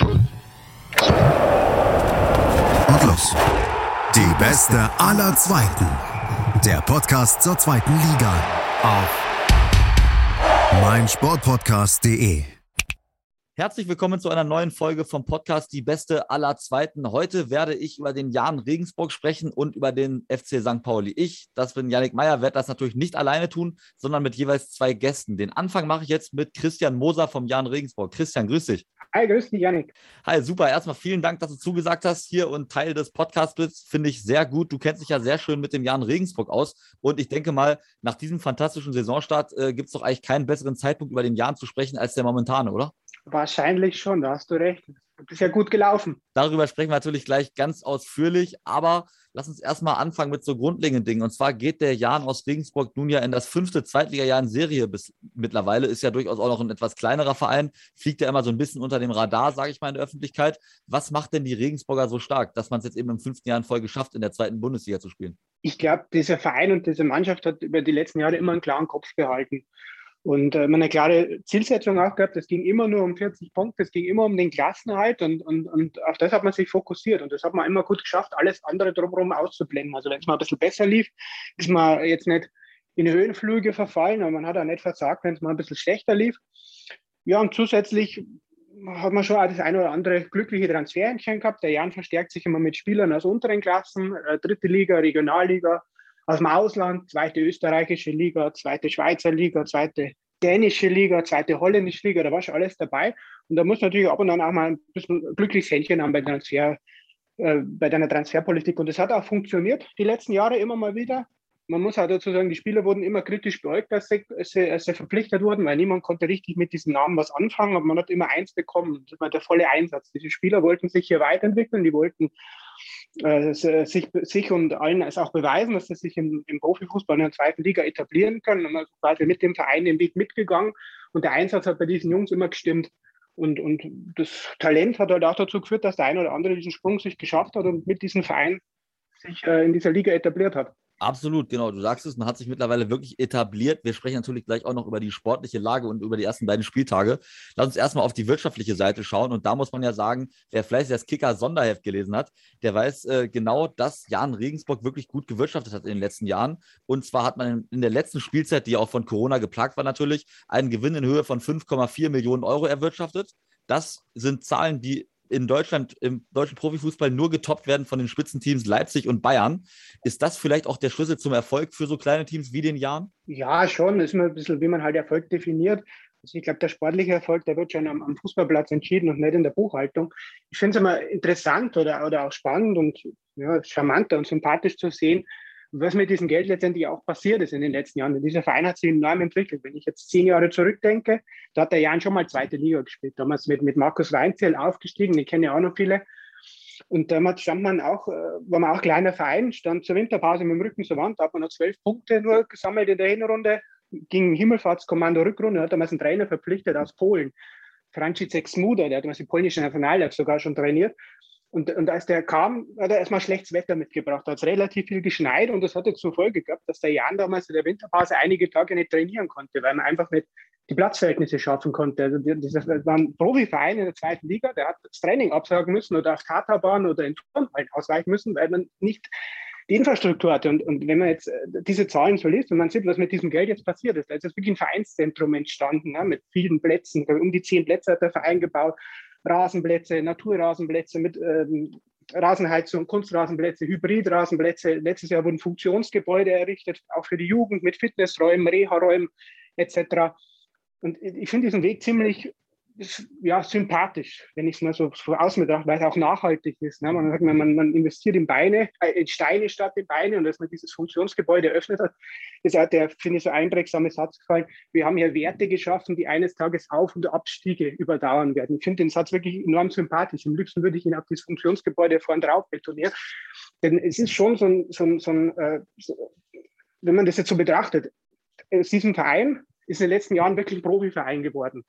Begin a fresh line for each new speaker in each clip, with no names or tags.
Und los. Die beste aller Zweiten. Der Podcast zur zweiten Liga. Auf meinsportpodcast.de.
Herzlich willkommen zu einer neuen Folge vom Podcast Die Beste aller Zweiten. Heute werde ich über den Jan Regensburg sprechen und über den FC St. Pauli. Ich, das bin Yannick Meyer, werde das natürlich nicht alleine tun, sondern mit jeweils zwei Gästen. Den Anfang mache ich jetzt mit Christian Moser vom Jan Regensburg. Christian, grüß dich.
Hi, grüß dich, Yannick.
Hi, super. Erstmal vielen Dank, dass du zugesagt hast hier und Teil des Podcasts bist. Finde ich sehr gut. Du kennst dich ja sehr schön mit dem Jan Regensburg aus. Und ich denke mal, nach diesem fantastischen Saisonstart äh, gibt es doch eigentlich keinen besseren Zeitpunkt, über den Jan zu sprechen, als der momentane, oder?
Wahrscheinlich schon, da hast du recht. Das ist ja gut gelaufen.
Darüber sprechen wir natürlich gleich ganz ausführlich, aber lass uns erstmal anfangen mit so grundlegenden Dingen. Und zwar geht der Jan aus Regensburg nun ja in das fünfte Zweitliga-Jahr in Serie bis mittlerweile, ist ja durchaus auch noch ein etwas kleinerer Verein, fliegt ja immer so ein bisschen unter dem Radar, sage ich mal, in der Öffentlichkeit. Was macht denn die Regensburger so stark, dass man es jetzt eben im fünften Jahr in Folge schafft, in der zweiten Bundesliga zu spielen?
Ich glaube, dieser Verein und diese Mannschaft hat über die letzten Jahre immer einen klaren Kopf behalten. Und äh, man eine klare Zielsetzung auch gehabt, es ging immer nur um 40 Punkte, es ging immer um den Klassenhalt und, und, und auf das hat man sich fokussiert und das hat man immer gut geschafft, alles andere drumherum auszublenden. Also wenn es mal ein bisschen besser lief, ist man jetzt nicht in Höhenflüge verfallen, aber man hat auch nicht versagt, wenn es mal ein bisschen schlechter lief. Ja, und zusätzlich hat man schon auch das eine oder andere glückliche Transferentchen gehabt. Der Jan verstärkt sich immer mit Spielern aus unteren Klassen, äh, dritte Liga, Regionalliga, aus dem Ausland, zweite österreichische Liga, zweite Schweizer Liga, zweite dänische Liga, zweite holländische Liga, da war schon alles dabei. Und da muss natürlich ab und an auch mal ein bisschen glückliches Händchen haben bei, Transfer, äh, bei deiner Transferpolitik. Und das hat auch funktioniert die letzten Jahre immer mal wieder. Man muss auch dazu sagen, die Spieler wurden immer kritisch beäugt, als sie, sie, als sie verpflichtet wurden, weil niemand konnte richtig mit diesen Namen was anfangen, aber man hat immer eins bekommen. Das war der volle Einsatz. Diese Spieler wollten sich hier weiterentwickeln, die wollten äh, sich, sich und allen es auch beweisen, dass sie sich im, im Profifußball in der zweiten Liga etablieren können. Und man ist quasi mit dem Verein den Weg mitgegangen und der Einsatz hat bei diesen Jungs immer gestimmt. Und, und das Talent hat halt auch dazu geführt, dass der eine oder andere diesen Sprung sich geschafft hat und mit diesem Verein sich äh, in dieser Liga etabliert hat.
Absolut, genau. Du sagst es, man hat sich mittlerweile wirklich etabliert. Wir sprechen natürlich gleich auch noch über die sportliche Lage und über die ersten beiden Spieltage. Lass uns erstmal auf die wirtschaftliche Seite schauen. Und da muss man ja sagen, wer vielleicht das Kicker-Sonderheft gelesen hat, der weiß äh, genau, dass Jan Regensburg wirklich gut gewirtschaftet hat in den letzten Jahren. Und zwar hat man in der letzten Spielzeit, die auch von Corona geplagt war natürlich, einen Gewinn in Höhe von 5,4 Millionen Euro erwirtschaftet. Das sind Zahlen, die in Deutschland im deutschen Profifußball nur getoppt werden von den Spitzenteams Leipzig und Bayern. Ist das vielleicht auch der Schlüssel zum Erfolg für so kleine Teams wie den Jahren?
Ja, schon. Das ist immer ein bisschen, wie man halt Erfolg definiert. Also ich glaube, der sportliche Erfolg, der wird schon am, am, Fußballplatz entschieden und nicht in der Buchhaltung. Ich finde es immer interessant oder, oder auch spannend und ja, charmanter und sympathisch zu sehen, was mit diesem Geld letztendlich auch passiert ist in den letzten Jahren. dieser Verein hat sich enorm entwickelt. Wenn ich jetzt zehn Jahre zurückdenke, da hat der Jan schon mal zweite Liga gespielt. Damals mit, mit Markus Weinzell aufgestiegen, ich kenne ja auch noch viele. Und damals stand man auch, äh, war man auch kleiner Verein, stand zur Winterpause mit dem Rücken zur Wand, da hat man noch zwölf Punkte nur gesammelt in der Hinrunde, ging Himmelfahrtskommando Rückrunde, hat damals einen Trainer verpflichtet aus Polen, Franciszek Smuda, der hat damals die polnische Nationalelf sogar schon trainiert. Und, und als der kam, hat er erstmal schlechtes Wetter mitgebracht. Da hat es relativ viel geschneit und das hatte zur Folge gehabt, dass der Jan damals in der Winterpause einige Tage nicht trainieren konnte, weil man einfach nicht die Platzverhältnisse schaffen konnte. Also das war ein Profiverein in der zweiten Liga, der hat das Training absagen müssen oder auf Tatabahn oder in Turnhallen ausweichen müssen, weil man nicht die Infrastruktur hatte. Und, und wenn man jetzt äh, diese Zahlen so liest und man sieht, was mit diesem Geld jetzt passiert ist, da ist jetzt wirklich ein Vereinszentrum entstanden, ne, mit vielen Plätzen. Um die zehn Plätze hat der Verein gebaut. Rasenplätze, Naturrasenplätze mit ähm, Rasenheizung, Kunstrasenplätze, Hybridrasenplätze. Letztes Jahr wurden Funktionsgebäude errichtet, auch für die Jugend mit Fitnessräumen, Reha-Räumen etc. Und ich finde diesen Weg ziemlich ja sympathisch, wenn ich es mal so, außen betrachte, weil es auch nachhaltig ist. Ne? Man, man, man investiert in Beine, äh, in Steine statt in Beine und dass man dieses Funktionsgebäude eröffnet hat, ist auch der, finde ich, so einprägsame Satz gefallen. Wir haben hier Werte geschaffen, die eines Tages Auf- und Abstiege überdauern werden. Ich finde den Satz wirklich enorm sympathisch. Am liebsten würde ich ihn auf dieses Funktionsgebäude vorn drauf betonieren. Denn es ist schon so ein, so ein, so ein äh, so, wenn man das jetzt so betrachtet, aus diesem Verein ist in den letzten Jahren wirklich ein Profiverein geworden.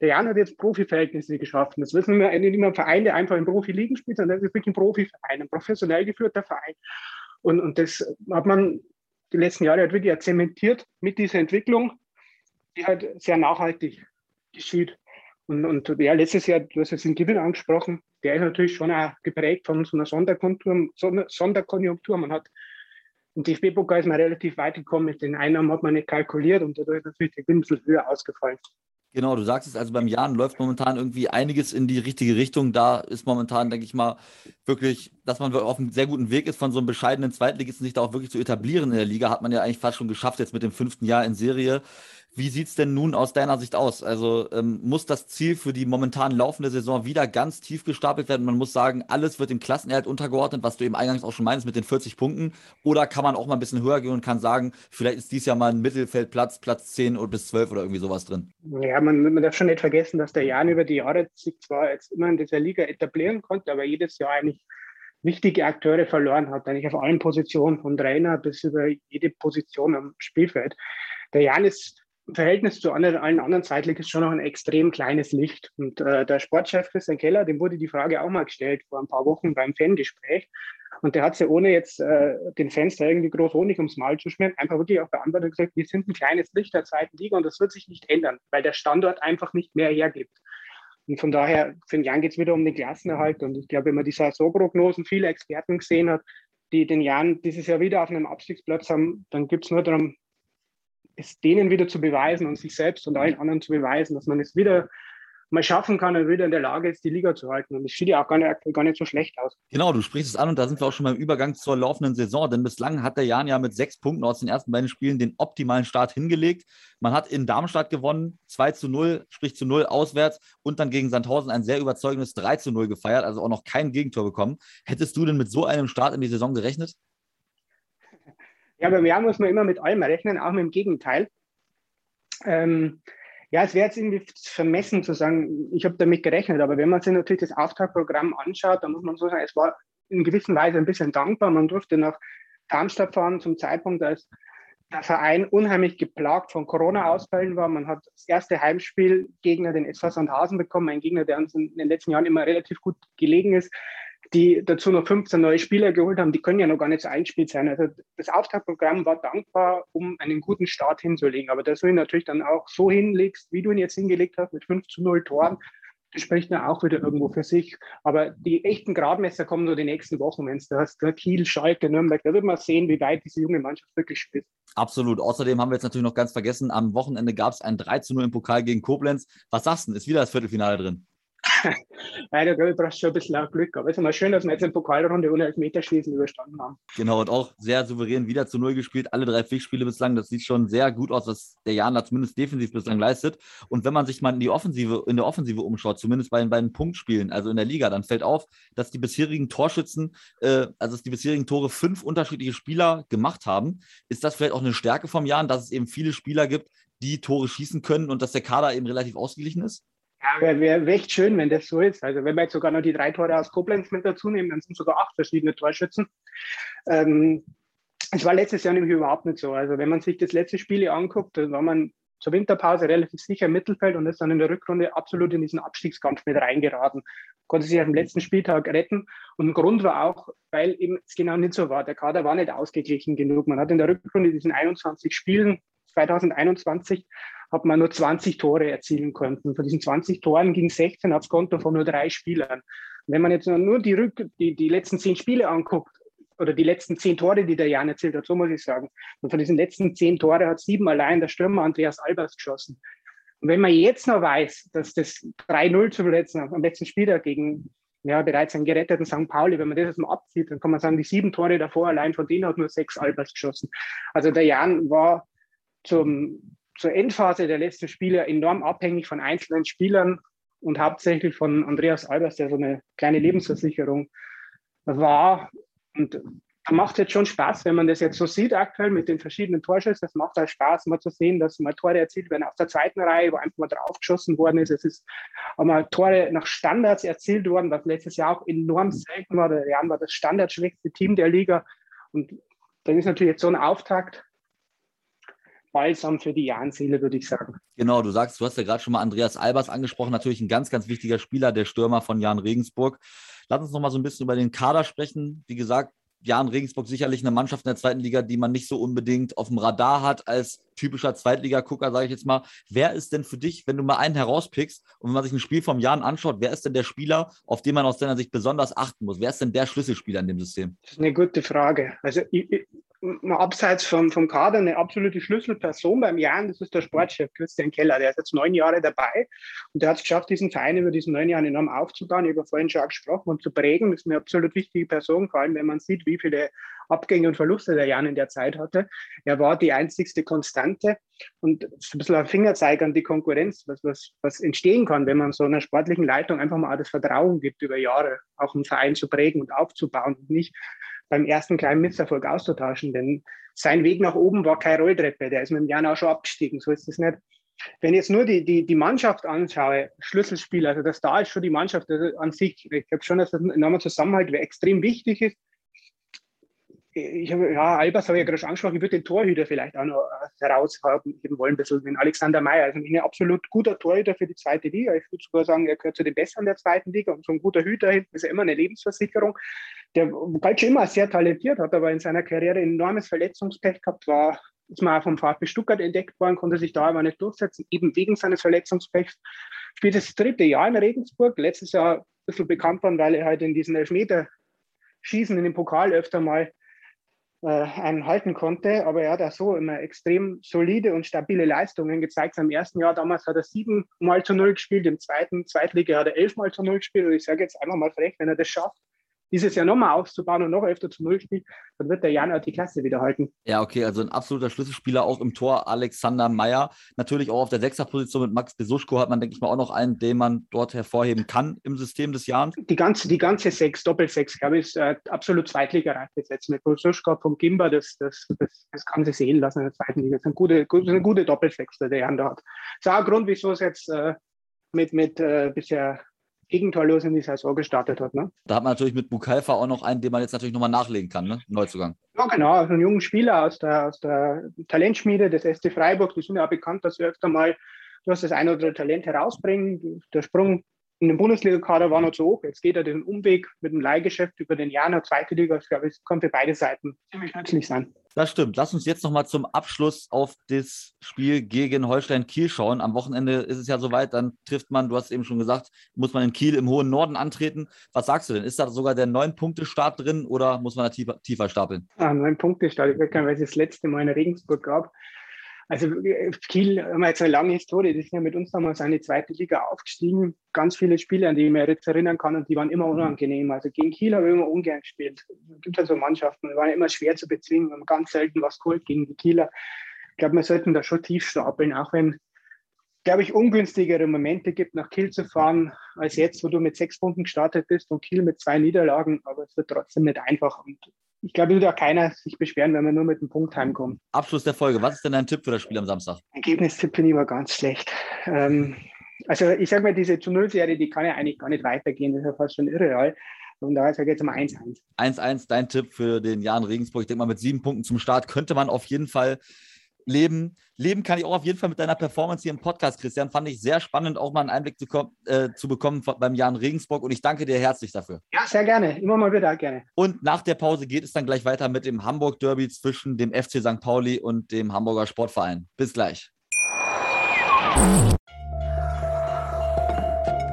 Der Jan hat jetzt Profiverhältnisse geschaffen. Das wissen wir nicht immer ein Verein, der einfach in Profiligen spielt, sondern das ist wirklich ein Profiverein, ein professionell geführter Verein. Und, und das hat man die letzten Jahre halt wirklich zementiert mit dieser Entwicklung, die halt sehr nachhaltig geschieht. Und, und ja, letztes Jahr, du hast jetzt den Gibbon angesprochen, der ist natürlich schon auch geprägt von so einer Sonderkonjunktur. Sonderkonjunktur. Man hat im DFB-Pokal ist man relativ weit gekommen, mit den Einnahmen hat man nicht kalkuliert und dadurch ist natürlich der Gewinn ein bisschen höher ausgefallen.
Genau, du sagst es, also beim Jahren läuft momentan irgendwie einiges in die richtige Richtung. Da ist momentan, denke ich mal, wirklich, dass man auf einem sehr guten Weg ist, von so einem bescheidenen Zweitligisten sich da auch wirklich zu etablieren in der Liga. Hat man ja eigentlich fast schon geschafft, jetzt mit dem fünften Jahr in Serie. Wie sieht es denn nun aus deiner Sicht aus? Also ähm, muss das Ziel für die momentan laufende Saison wieder ganz tief gestapelt werden? Man muss sagen, alles wird dem Klassenerhalt untergeordnet, was du eben eingangs auch schon meinst mit den 40 Punkten. Oder kann man auch mal ein bisschen höher gehen und kann sagen, vielleicht ist dies Jahr mal ein Mittelfeldplatz, Platz 10 oder bis 12 oder irgendwie sowas drin?
Ja, man, man darf schon nicht vergessen, dass der Jan über die Jahre sich zwar jetzt immer in dieser Liga etablieren konnte, aber jedes Jahr eigentlich wichtige Akteure verloren hat, eigentlich auf allen Positionen, von Trainer bis über jede Position am Spielfeld. Der Jan ist im Verhältnis zu anderen, allen anderen Zweitligisten schon noch ein extrem kleines Licht. Und äh, der Sportchef Christian Keller, dem wurde die Frage auch mal gestellt vor ein paar Wochen beim Fangespräch. Und der hat sie ohne jetzt äh, den Fans da irgendwie groß Honig ums Maul zu schmieren, einfach wirklich auch beantwortet und gesagt, wir sind ein kleines Licht der zweiten Liga und das wird sich nicht ändern, weil der Standort einfach nicht mehr hergibt. Und von daher, für den Jan geht es wieder um den Klassenerhalt. Und ich glaube, wenn man die Saisonprognosen viele Experten gesehen hat, die den Jan dieses Jahr wieder auf einem Abstiegsplatz haben, dann gibt es nur darum, es denen wieder zu beweisen und sich selbst und allen anderen zu beweisen, dass man es wieder mal schaffen kann und wieder in der Lage ist, die Liga zu halten. Und es sieht ja auch gar nicht, gar nicht so schlecht aus.
Genau, du sprichst es an und da sind wir auch schon beim Übergang zur laufenden Saison, denn bislang hat der Jan ja mit sechs Punkten aus den ersten beiden Spielen den optimalen Start hingelegt. Man hat in Darmstadt gewonnen, 2 zu 0, sprich zu 0 auswärts und dann gegen Sandhausen ein sehr überzeugendes 3 zu 0 gefeiert, also auch noch kein Gegentor bekommen. Hättest du denn mit so einem Start in die Saison gerechnet?
Ja, beim Jahr muss man immer mit allem rechnen, auch mit dem Gegenteil. Ähm, ja, es wäre jetzt irgendwie vermessen zu sagen, ich habe damit gerechnet, aber wenn man sich natürlich das Auftragprogramm anschaut, dann muss man so sagen, es war in gewisser Weise ein bisschen dankbar. Man durfte nach Darmstadt fahren zum Zeitpunkt, als der Verein unheimlich geplagt von Corona-Ausfällen war. Man hat das erste Heimspiel Gegner den SV Sandhausen bekommen, ein Gegner, der uns in den letzten Jahren immer relativ gut gelegen ist die dazu noch 15 neue Spieler geholt haben, die können ja noch gar nicht so eingespielt sein. Also das Auftaktprogramm war dankbar, um einen guten Start hinzulegen. Aber dass du ihn natürlich dann auch so hinlegst, wie du ihn jetzt hingelegt hast, mit 5 zu 0 Toren, das spricht dann auch wieder irgendwo für sich. Aber die echten Gradmesser kommen nur die nächsten Wochen, wenn es da hast. Kiel, Schalke, Nürnberg, da wird man sehen, wie weit diese junge Mannschaft wirklich spielt.
Absolut. Außerdem haben wir jetzt natürlich noch ganz vergessen, am Wochenende gab es ein 3 zu 0 im Pokal gegen Koblenz. Was sagst du? Ist wieder das Viertelfinale drin?
Leider, glaube ich, brauchst du schon ein bisschen Glück. Aber es ist mal schön, dass wir jetzt in Pokalrunde ohne Elfmeterschießen überstanden haben.
Genau, und auch sehr souverän wieder zu Null gespielt. Alle drei Pflichtspiele bislang. Das sieht schon sehr gut aus, was der Jan da zumindest defensiv bislang leistet. Und wenn man sich mal in die Offensive, in der Offensive umschaut, zumindest bei den beiden Punktspielen, also in der Liga, dann fällt auf, dass die bisherigen Torschützen, äh, also dass die bisherigen Tore fünf unterschiedliche Spieler gemacht haben. Ist das vielleicht auch eine Stärke vom Jan, dass es eben viele Spieler gibt, die Tore schießen können und dass der Kader eben relativ ausgeglichen ist?
Ja, wäre wär echt schön, wenn das so ist. Also wenn wir jetzt sogar noch die drei Tore aus Koblenz mit dazu nehmen, dann sind sogar acht verschiedene Torschützen. Ähm, es war letztes Jahr nämlich überhaupt nicht so. Also wenn man sich das letzte Spiel anguckt, dann war man zur Winterpause relativ sicher im Mittelfeld und ist dann in der Rückrunde absolut in diesen Abstiegskampf mit reingeraten. Konnte sich am letzten Spieltag retten. Und ein Grund war auch, weil eben es genau nicht so war. Der Kader war nicht ausgeglichen genug. Man hat in der Rückrunde diesen 21 Spielen 2021 hat man nur 20 Tore erzielen können. Von diesen 20 Toren ging 16 aufs Konto von nur drei Spielern. wenn man jetzt nur die, Rück die, die letzten zehn Spiele anguckt, oder die letzten zehn Tore, die der Jan erzielt hat, so muss ich sagen. Und von diesen letzten zehn Tore hat sieben allein der Stürmer Andreas Albers geschossen. Und wenn man jetzt noch weiß, dass das 3-0 zu letzten, am letzten Spieltag gegen ja, bereits einen geretteten St. Pauli, wenn man das mal abzieht, dann kann man sagen, die sieben Tore davor allein von denen hat nur sechs Albers geschossen. Also der Jan war zum, zur Endphase der letzten Spiele enorm abhängig von einzelnen Spielern und hauptsächlich von Andreas Albers, der so eine kleine Lebensversicherung war. Und da macht es jetzt schon Spaß, wenn man das jetzt so sieht aktuell mit den verschiedenen Torschüssen. Es macht halt Spaß, mal zu sehen, dass mal Tore erzielt werden aus der zweiten Reihe, wo einfach mal draufgeschossen worden ist. Es ist auch mal Tore nach Standards erzielt worden, was letztes Jahr auch enorm selten war. Der Jan war das standardschwächste Team der Liga. Und dann ist natürlich jetzt so ein Auftakt Balsam für die Jahrenseele, würde ich sagen.
Genau, du sagst, du hast ja gerade schon mal Andreas Albers angesprochen, natürlich ein ganz, ganz wichtiger Spieler, der Stürmer von Jan Regensburg. Lass uns noch mal so ein bisschen über den Kader sprechen. Wie gesagt, Jan Regensburg sicherlich eine Mannschaft in der zweiten Liga, die man nicht so unbedingt auf dem Radar hat als typischer Zweitliga-Gucker, sage ich jetzt mal. Wer ist denn für dich, wenn du mal einen herauspickst und wenn man sich ein Spiel vom Jan anschaut, wer ist denn der Spieler, auf den man aus deiner Sicht besonders achten muss? Wer ist denn der Schlüsselspieler in dem System?
Das ist eine gute Frage. Also ich, abseits vom, vom Kader eine absolute Schlüsselperson beim Jan, das ist der Sportchef Christian Keller. Der ist jetzt neun Jahre dabei und der hat es geschafft, diesen Verein über diesen neun Jahre enorm aufzubauen. Ich habe vorhin schon gesprochen und zu prägen. Das ist eine absolut wichtige Person, vor allem wenn man sieht, wie viele Abgänge und Verluste der Jan in der Zeit hatte. Er war die einzigste Konstante und ein bisschen ein Fingerzeig an die Konkurrenz, was, was, was entstehen kann, wenn man so einer sportlichen Leitung einfach mal das Vertrauen gibt, über Jahre auch einen Verein zu prägen und aufzubauen und nicht beim ersten kleinen Misserfolg auszutauschen. Denn sein Weg nach oben war keine Rolltreppe. Der ist mit dem Jan auch schon abgestiegen. So ist es nicht. Wenn ich jetzt nur die, die, die Mannschaft anschaue, Schlüsselspiel, also das da ist schon die Mannschaft also an sich. Ich glaube schon, dass das enormer Zusammenhalt extrem wichtig ist ich habe, ja, Albers habe ich ja gerade schon angesprochen, ich würde den Torhüter vielleicht auch noch heraushaben wollen, ein bisschen den Alexander Meyer. Also ein absolut guter Torhüter für die zweite Liga. Ich würde sogar sagen, er gehört zu den Besseren der zweiten Liga und so ein guter Hüter ist ja immer eine Lebensversicherung. Der galt schon immer sehr talentiert, hat aber in seiner Karriere enormes Verletzungspech gehabt, war ist mal vom VfB Stuttgart entdeckt worden, konnte sich da aber nicht durchsetzen, eben wegen seines Verletzungspechs. Spielt das dritte Jahr in Regensburg, letztes Jahr ein bisschen bekannt worden, weil er halt in diesen Elfmeter Schießen in dem Pokal öfter mal äh, einen halten konnte. Aber er hat auch so immer extrem solide und stabile Leistungen gezeigt. Im ersten Jahr damals hat er sieben Mal zu Null gespielt, im zweiten Zweitliga hat er elf Mal zu Null gespielt. Und ich sage jetzt einfach mal frech, wenn er das schafft, dieses Jahr nochmal aufzubauen und noch öfter zu Null spielt, dann wird der Jan auch die Klasse wieder halten.
Ja, okay, also ein absoluter Schlüsselspieler auch im Tor, Alexander Meyer. Natürlich auch auf der Sechserposition mit Max Besuschko hat man, denke ich mal, auch noch einen, den man dort hervorheben kann im System des Jahres.
Die ganze, die ganze Sechs, Doppelsechs, glaube ich, ist äh, absolut Zweitliga-reif besetzt. Mit Besuschko vom Gimba, das, das, das, das, kann sich sehen lassen in der zweiten Liga. Das ist eine gute, eine gute Doppelsechs, der Jan da hat. Das ist auch ein Grund, wieso es jetzt äh, mit, mit äh, bisher gegenteillos in die Saison gestartet hat. Ne?
Da hat man natürlich mit Bukalfa auch noch einen, den man jetzt natürlich nochmal nachlegen kann, ne? Neuzugang.
Ja, genau, also einen jungen Spieler aus der, aus der Talentschmiede des SC Freiburg. Die sind ja auch bekannt, dass sie öfter mal, du hast das ein oder andere Talent herausbringen. Der Sprung in den Bundesliga-Kader war noch zu hoch. Jetzt geht er den Umweg mit dem Leihgeschäft über den Jahr in der zweite Liga. Ich glaube, es kann für beide Seiten ziemlich nützlich sein.
Das stimmt. Lass uns jetzt nochmal zum Abschluss auf das Spiel gegen Holstein Kiel schauen. Am Wochenende ist es ja soweit, dann trifft man, du hast eben schon gesagt, muss man in Kiel im hohen Norden antreten. Was sagst du denn? Ist da sogar der neun-Punkte-Start drin oder muss man da tiefer, tiefer stapeln?
Ah, neun-Punkte-Start. Ich weiß gar nicht, weil es das letzte Mal in Regensburg gab. Also äh, Kiel haben wir jetzt eine lange Historie, die sind ja mit uns damals in die zweite Liga aufgestiegen. Ganz viele Spiele, an die ich mich jetzt erinnern kann, und die waren immer unangenehm. Also gegen Kiel habe ich immer ungern gespielt. Es gibt also Mannschaften, die waren immer schwer zu bezwingen. Wir haben ganz selten was geholt gegen die Kieler. Ich glaube, wir sollten da schon tief stapeln, auch wenn, glaube ich, ungünstigere Momente gibt, nach Kiel zu fahren, als jetzt, wo du mit sechs Punkten gestartet bist und Kiel mit zwei Niederlagen. Aber es wird trotzdem nicht einfach. Und ich glaube, es wird auch keiner sich beschweren, wenn wir nur mit einem Punkt heimkommen.
Abschluss der Folge. Was ist denn dein Tipp für das Spiel am Samstag?
Ergebnistipp finde ich immer ganz schlecht. Ähm, also ich sage mal, diese zu Null-Serie, die kann ja eigentlich gar nicht weitergehen. Das ist ja fast schon irreal. Und da sage ich jetzt mal 1-1.
1-1, dein Tipp für den Jan Regensburg. Ich denke mal, mit sieben Punkten zum Start könnte man auf jeden Fall leben. Leben kann ich auch auf jeden Fall mit deiner Performance hier im Podcast, Christian. Fand ich sehr spannend, auch mal einen Einblick zu, äh, zu bekommen beim Jan Regensburg und ich danke dir herzlich dafür.
Ja, sehr gerne. Immer mal wieder gerne.
Und nach der Pause geht es dann gleich weiter mit dem Hamburg-Derby zwischen dem FC St. Pauli und dem Hamburger Sportverein. Bis gleich.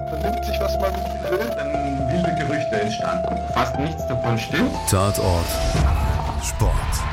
Vernimmt sich, was man will, dann wilde Gerüchte entstanden. Fast nichts davon stimmt.
Tatort. Sport.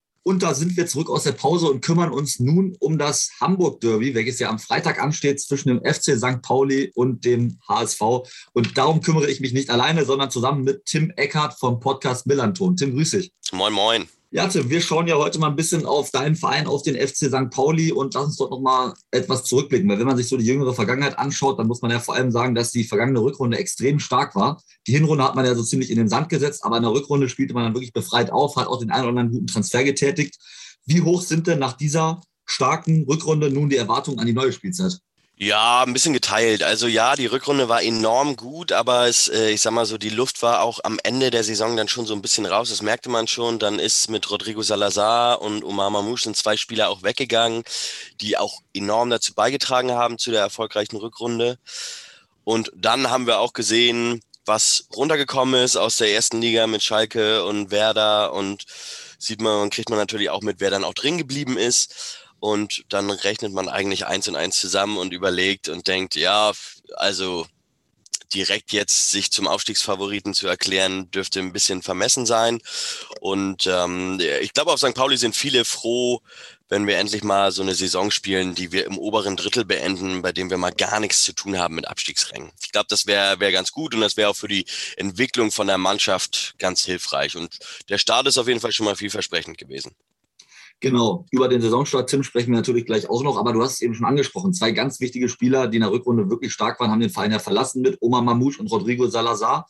Und da sind wir zurück aus der Pause und kümmern uns nun um das Hamburg-Derby, welches ja am Freitag ansteht zwischen dem FC St. Pauli und dem HSV. Und darum kümmere ich mich nicht alleine, sondern zusammen mit Tim Eckhardt vom Podcast Millanton. Tim, grüß dich.
Moin, moin.
Ja, Tim, wir schauen ja heute mal ein bisschen auf deinen Verein, auf den FC St. Pauli und lass uns dort nochmal etwas zurückblicken. Weil wenn man sich so die jüngere Vergangenheit anschaut, dann muss man ja vor allem sagen, dass die vergangene Rückrunde extrem stark war. Die Hinrunde hat man ja so ziemlich in den Sand gesetzt, aber in der Rückrunde spielte man dann wirklich befreit auf, hat auch den einen oder anderen guten Transfer getätigt. Wie hoch sind denn nach dieser starken Rückrunde nun die Erwartungen an die neue Spielzeit?
Ja, ein bisschen geteilt. Also ja, die Rückrunde war enorm gut, aber es, äh, ich sag mal so, die Luft war auch am Ende der Saison dann schon so ein bisschen raus. Das merkte man schon. Dann ist mit Rodrigo Salazar und Omar Mamouche sind zwei Spieler auch weggegangen, die auch enorm dazu beigetragen haben zu der erfolgreichen Rückrunde. Und dann haben wir auch gesehen, was runtergekommen ist aus der ersten Liga mit Schalke und Werder und sieht man, kriegt man natürlich auch mit, wer dann auch drin geblieben ist. Und dann rechnet man eigentlich eins und eins zusammen und überlegt und denkt, ja, also direkt jetzt sich zum Aufstiegsfavoriten zu erklären, dürfte ein bisschen vermessen sein. Und ähm, ich glaube, auf St. Pauli sind viele froh, wenn wir endlich mal so eine Saison spielen, die wir im oberen Drittel beenden, bei dem wir mal gar nichts zu tun haben mit Abstiegsrängen. Ich glaube, das wäre wär ganz gut und das wäre auch für die Entwicklung von der Mannschaft ganz hilfreich. Und der Start ist auf jeden Fall schon mal vielversprechend gewesen.
Genau, über den Saisonstart, Tim, sprechen wir natürlich gleich auch noch, aber du hast es eben schon angesprochen. Zwei ganz wichtige Spieler, die in der Rückrunde wirklich stark waren, haben den Verein ja verlassen mit Omar Mamouche und Rodrigo Salazar.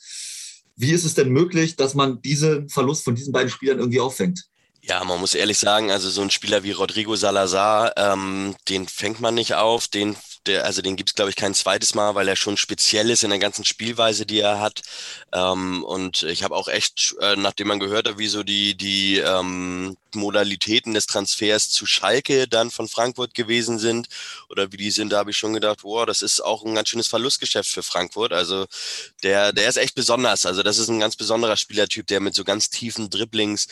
Wie ist es denn möglich, dass man diesen Verlust von diesen beiden Spielern irgendwie auffängt?
Ja, man muss ehrlich sagen, also so ein Spieler wie Rodrigo Salazar, ähm, den fängt man nicht auf, den der, also den gibt's glaube ich, kein zweites Mal, weil er schon speziell ist in der ganzen Spielweise, die er hat. Ähm, und ich habe auch echt, äh, nachdem man gehört hat, wie so die, die ähm, Modalitäten des Transfers zu Schalke dann von Frankfurt gewesen sind oder wie die sind, da habe ich schon gedacht, wow, das ist auch ein ganz schönes Verlustgeschäft für Frankfurt. Also der, der ist echt besonders. Also das ist ein ganz besonderer Spielertyp, der mit so ganz tiefen Dribblings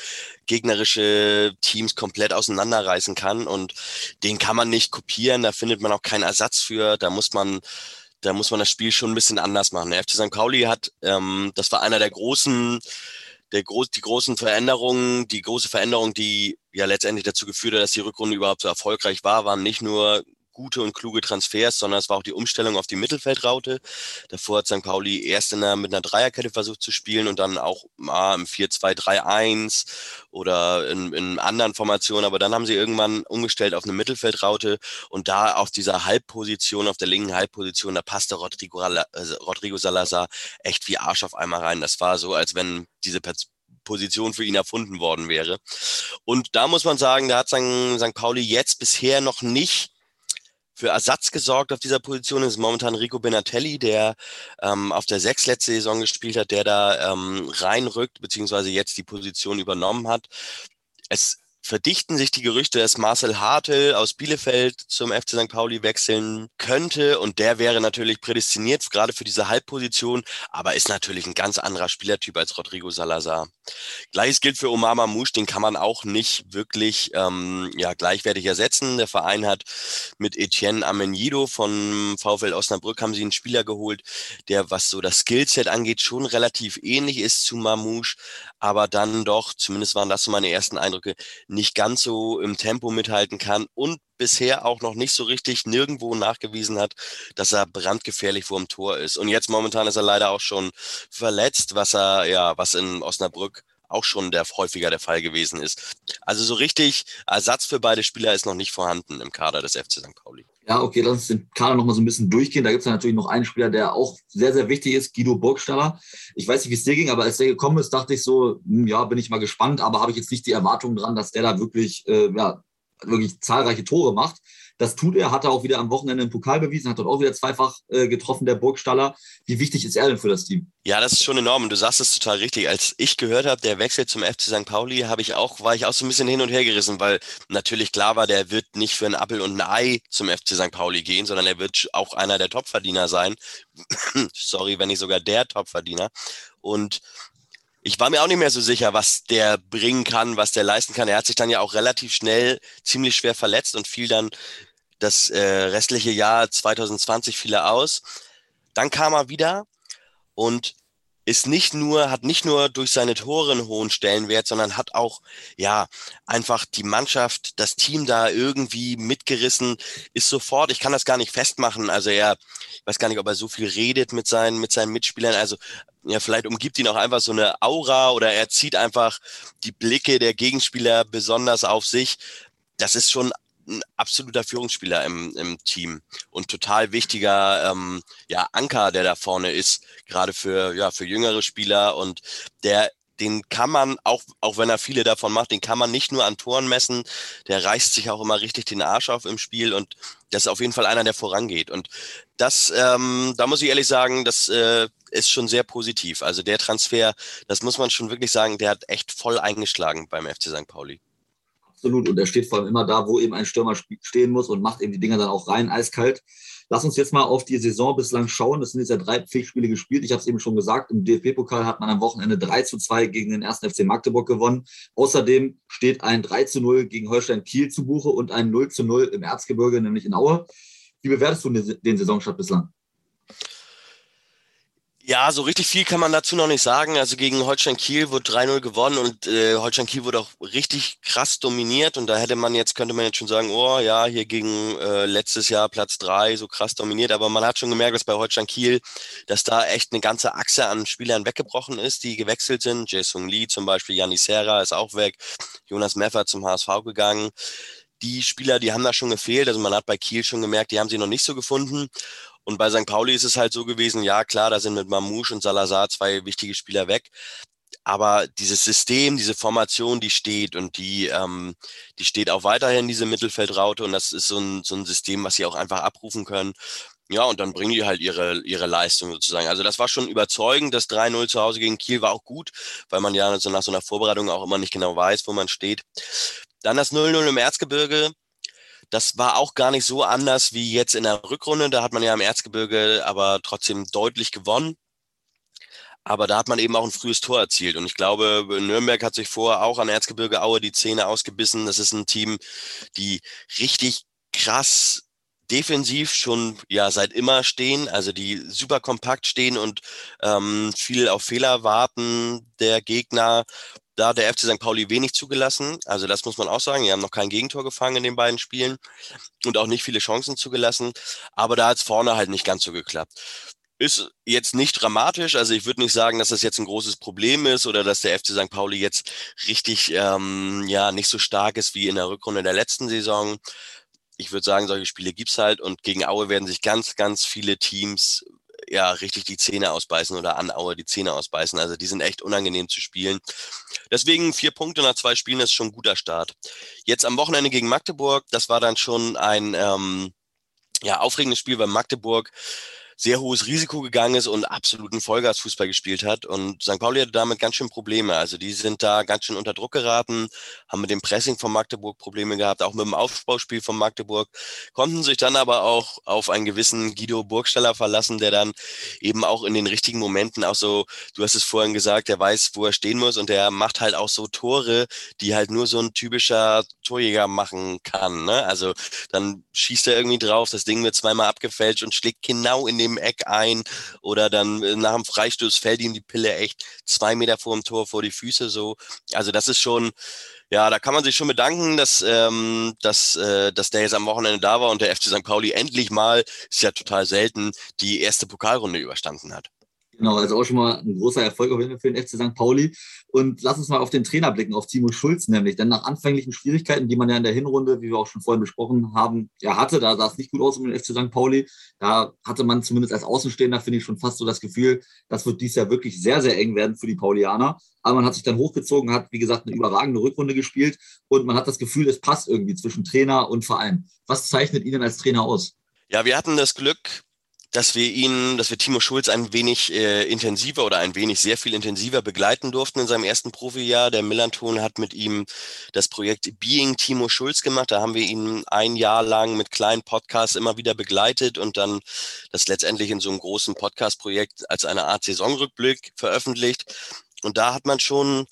gegnerische Teams komplett auseinanderreißen kann. Und den kann man nicht kopieren, da findet man auch keinen Ersatz für. Da muss man da muss man das Spiel schon ein bisschen anders machen. Der FC St. Pauli hat, ähm, das war einer der großen der groß, die großen Veränderungen, die große Veränderung, die ja letztendlich dazu geführt hat, dass die Rückrunde überhaupt so erfolgreich war, waren nicht nur gute und kluge Transfers, sondern es war auch die Umstellung auf die Mittelfeldraute. Davor hat St. Pauli erst in einer, mit einer Dreierkette versucht zu spielen und dann auch mal im 4-2-3-1 oder in, in anderen Formationen. Aber dann haben sie irgendwann umgestellt auf eine Mittelfeldraute und da auf dieser Halbposition, auf der linken Halbposition, da passte Rodrigo, also Rodrigo Salazar echt wie Arsch auf einmal rein. Das war so, als wenn diese Position für ihn erfunden worden wäre. Und da muss man sagen, da hat St. Pauli jetzt bisher noch nicht für Ersatz gesorgt auf dieser Position ist momentan Rico Benatelli, der ähm, auf der sechs letzte Saison gespielt hat, der da ähm, reinrückt, beziehungsweise jetzt die Position übernommen hat. Es verdichten sich die Gerüchte, dass Marcel Hartl aus Bielefeld zum FC St. Pauli wechseln könnte und der wäre natürlich prädestiniert, gerade für diese Halbposition, aber ist natürlich ein ganz anderer Spielertyp als Rodrigo Salazar. Gleiches gilt für Omar Mamouche, den kann man auch nicht wirklich ähm, ja, gleichwertig ersetzen. Der Verein hat mit Etienne Amenido von VfL Osnabrück haben sie einen Spieler geholt, der, was so das Skillset angeht, schon relativ ähnlich ist zu Mamouche, aber dann doch, zumindest waren das so meine ersten Eindrücke, ganz so im Tempo mithalten kann und bisher auch noch nicht so richtig nirgendwo nachgewiesen hat, dass er brandgefährlich vor dem Tor ist. Und jetzt momentan ist er leider auch schon verletzt, was er, ja, was in Osnabrück auch schon der häufiger der Fall gewesen ist. Also so richtig Ersatz für beide Spieler ist noch nicht vorhanden im Kader des FC St. Pauli.
Ja, okay, lass uns den Kader noch mal so ein bisschen durchgehen. Da gibt es natürlich noch einen Spieler, der auch sehr, sehr wichtig ist, Guido Burgstaller. Ich weiß nicht, wie es dir ging, aber als der gekommen ist, dachte ich so, hm, ja, bin ich mal gespannt, aber habe ich jetzt nicht die Erwartung dran, dass der da wirklich, äh, ja, wirklich zahlreiche Tore macht. Das tut er, hat er auch wieder am Wochenende im Pokal bewiesen, hat dort auch wieder zweifach äh, getroffen, der Burgstaller. Wie wichtig ist er denn für das Team?
Ja, das ist schon enorm. Und du sagst es total richtig. Als ich gehört habe, der Wechsel zum FC St. Pauli, habe ich auch, war ich auch so ein bisschen hin und her gerissen, weil natürlich klar war, der wird nicht für ein Appel und ein Ei zum FC St. Pauli gehen, sondern er wird auch einer der Topverdiener sein. Sorry, wenn nicht sogar der Topverdiener. Und ich war mir auch nicht mehr so sicher, was der bringen kann, was der leisten kann. Er hat sich dann ja auch relativ schnell ziemlich schwer verletzt und fiel dann das äh, restliche Jahr 2020 fiel er aus. Dann kam er wieder und ist nicht nur, hat nicht nur durch seine Tore einen hohen Stellenwert, sondern hat auch, ja, einfach die Mannschaft, das Team da irgendwie mitgerissen, ist sofort, ich kann das gar nicht festmachen. Also er, ich weiß gar nicht, ob er so viel redet mit seinen, mit seinen Mitspielern. Also, ja, vielleicht umgibt ihn auch einfach so eine Aura oder er zieht einfach die Blicke der Gegenspieler besonders auf sich. Das ist schon ein absoluter Führungsspieler im, im Team und total wichtiger ähm, ja, Anker, der da vorne ist, gerade für, ja, für jüngere Spieler und der den kann man, auch, auch wenn er viele davon macht, den kann man nicht nur an Toren messen. Der reißt sich auch immer richtig den Arsch auf im Spiel und das ist auf jeden Fall einer, der vorangeht. Und das, ähm, da muss ich ehrlich sagen, das äh, ist schon sehr positiv. Also der Transfer, das muss man schon wirklich sagen, der hat echt voll eingeschlagen beim FC St. Pauli.
Absolut. Und er steht vor allem immer da, wo eben ein Stürmer stehen muss und macht eben die Dinger dann auch rein, eiskalt. Lass uns jetzt mal auf die Saison bislang schauen. Es sind jetzt ja drei Pflichtspiele gespielt. Ich habe es eben schon gesagt, im DFB-Pokal hat man am Wochenende 3 zu 2 gegen den 1. FC Magdeburg gewonnen. Außerdem steht ein 3 zu 0 gegen Holstein Kiel zu Buche und ein 0 zu 0 im Erzgebirge, nämlich in Aue. Wie bewertest du den Saisonstart bislang?
Ja, so richtig viel kann man dazu noch nicht sagen. Also gegen Holstein Kiel wurde 3-0 gewonnen und äh, Holstein Kiel wurde auch richtig krass dominiert. Und da hätte man jetzt, könnte man jetzt schon sagen, oh ja, hier gegen äh, letztes Jahr Platz 3 so krass dominiert. Aber man hat schon gemerkt, dass bei Holstein Kiel, dass da echt eine ganze Achse an Spielern weggebrochen ist, die gewechselt sind. Jason Lee zum Beispiel, Janis Serra ist auch weg, Jonas Meffer zum HSV gegangen die Spieler, die haben da schon gefehlt. Also man hat bei Kiel schon gemerkt, die haben sie noch nicht so gefunden. Und bei St. Pauli ist es halt so gewesen, ja klar, da sind mit Mamouche und Salazar zwei wichtige Spieler weg. Aber dieses System, diese Formation, die steht und die, ähm, die steht auch weiterhin, diese Mittelfeldraute. Und das ist so ein, so ein System, was sie auch einfach abrufen können. Ja, und dann bringen die halt ihre, ihre Leistung sozusagen. Also das war schon überzeugend. Das 3-0 zu Hause gegen Kiel war auch gut, weil man ja so nach so einer Vorbereitung auch immer nicht genau weiß, wo man steht. Dann das 0-0 im Erzgebirge das war auch gar nicht so anders wie jetzt in der Rückrunde. Da hat man ja im Erzgebirge aber trotzdem deutlich gewonnen. Aber da hat man eben auch ein frühes Tor erzielt. Und ich glaube, Nürnberg hat sich vorher auch an Erzgebirge Aue die Zähne ausgebissen. Das ist ein Team, die richtig krass defensiv schon ja seit immer stehen, also die super kompakt stehen und ähm, viel auf Fehler warten der Gegner da hat der FC St. Pauli wenig zugelassen. Also das muss man auch sagen. Die haben noch kein Gegentor gefangen in den beiden Spielen und auch nicht viele Chancen zugelassen. Aber da hat es vorne halt nicht ganz so geklappt. Ist jetzt nicht dramatisch. Also ich würde nicht sagen, dass das jetzt ein großes Problem ist oder dass der FC St. Pauli jetzt richtig ähm, ja nicht so stark ist wie in der Rückrunde der letzten Saison. Ich würde sagen, solche Spiele gibt's halt und gegen Aue werden sich ganz, ganz viele Teams ja richtig die Zähne ausbeißen oder an Aue die Zähne ausbeißen. Also die sind echt unangenehm zu spielen. Deswegen vier Punkte nach zwei Spielen ist schon ein guter Start. Jetzt am Wochenende gegen Magdeburg, das war dann schon ein ähm, ja, aufregendes Spiel, weil Magdeburg sehr hohes Risiko gegangen ist und absoluten Vollgasfußball gespielt hat. Und St. Pauli hatte damit ganz schön Probleme. Also die sind da ganz schön unter Druck geraten, haben mit dem Pressing von Magdeburg Probleme gehabt, auch mit dem Aufbauspiel von Magdeburg, konnten sich dann aber auch auf einen gewissen Guido Burgstaller verlassen, der dann eben auch in den richtigen Momenten auch so, du hast es vorhin gesagt, der weiß, wo er stehen muss und der macht halt auch so Tore, die halt nur so ein typischer Torjäger machen kann. Ne? Also dann schießt er irgendwie drauf, das Ding wird zweimal abgefälscht und schlägt genau in dem Eck ein oder dann äh, nach dem Freistoß fällt ihm die Pille echt zwei Meter vor dem Tor vor die Füße so. Also das ist schon, ja, da kann man sich schon bedanken, dass, ähm, dass, äh, dass der jetzt am Wochenende da war und der FC St. Pauli endlich mal, ist ja total selten, die erste Pokalrunde überstanden hat.
Genau, also auch schon mal ein großer Erfolg auf jeden Fall für den FC St. Pauli. Und lass uns mal auf den Trainer blicken, auf Timo Schulz nämlich. Denn nach anfänglichen Schwierigkeiten, die man ja in der Hinrunde, wie wir auch schon vorhin besprochen haben, ja hatte, da sah es nicht gut aus um den FC St. Pauli. Da hatte man zumindest als Außenstehender, finde ich, schon fast so das Gefühl, das wird dies Jahr wirklich sehr, sehr eng werden für die Paulianer. Aber man hat sich dann hochgezogen, hat, wie gesagt, eine überragende Rückrunde gespielt und man hat das Gefühl, es passt irgendwie zwischen Trainer und Verein. Was zeichnet Ihnen als Trainer aus?
Ja, wir hatten das Glück, dass wir ihn, dass wir Timo Schulz ein wenig äh, intensiver oder ein wenig sehr viel intensiver begleiten durften in seinem ersten Profijahr. Der Millanton hat mit ihm das Projekt Being Timo Schulz gemacht. Da haben wir ihn ein Jahr lang mit kleinen Podcasts immer wieder begleitet und dann das letztendlich in so einem großen Podcast-Projekt als eine Art Saisonrückblick veröffentlicht. Und da hat man schon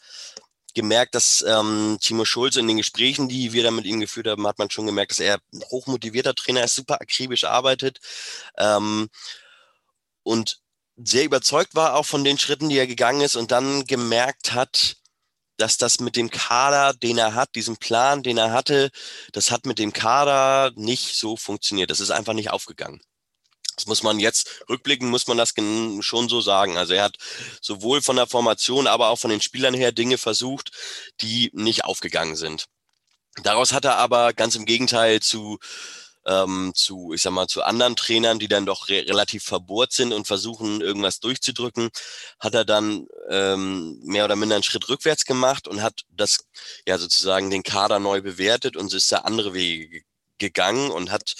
gemerkt, dass ähm, Timo Schulz in den Gesprächen, die wir da mit ihm geführt haben, hat man schon gemerkt, dass er ein hochmotivierter Trainer ist, super akribisch arbeitet ähm, und sehr überzeugt war auch von den Schritten, die er gegangen ist und dann gemerkt hat, dass das mit dem Kader, den er hat, diesem Plan, den er hatte, das hat mit dem Kader nicht so funktioniert. Das ist einfach nicht aufgegangen. Das muss man jetzt rückblicken, muss man das schon so sagen. Also er hat sowohl von der Formation, aber auch von den Spielern her Dinge versucht, die nicht aufgegangen sind. Daraus hat er aber ganz im Gegenteil zu ähm, zu, ich sag mal, zu anderen Trainern, die dann doch re relativ verbohrt sind und versuchen, irgendwas durchzudrücken, hat er dann ähm, mehr oder minder einen Schritt rückwärts gemacht und hat das, ja, sozusagen den Kader neu bewertet und ist da andere Wege gegangen und hat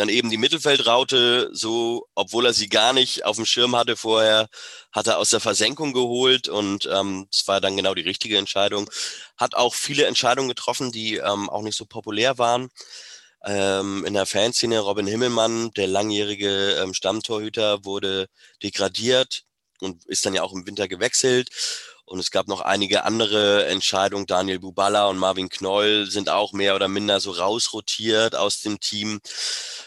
dann eben die Mittelfeldraute so, obwohl er sie gar nicht auf dem Schirm hatte vorher, hat er aus der Versenkung geholt und ähm, das war dann genau die richtige Entscheidung. Hat auch viele Entscheidungen getroffen, die ähm, auch nicht so populär waren. Ähm, in der Fanszene Robin Himmelmann, der langjährige ähm, Stammtorhüter, wurde degradiert und ist dann ja auch im Winter gewechselt. Und es gab noch einige andere Entscheidungen. Daniel Bubala und Marvin Knoll sind auch mehr oder minder so rausrotiert aus dem Team,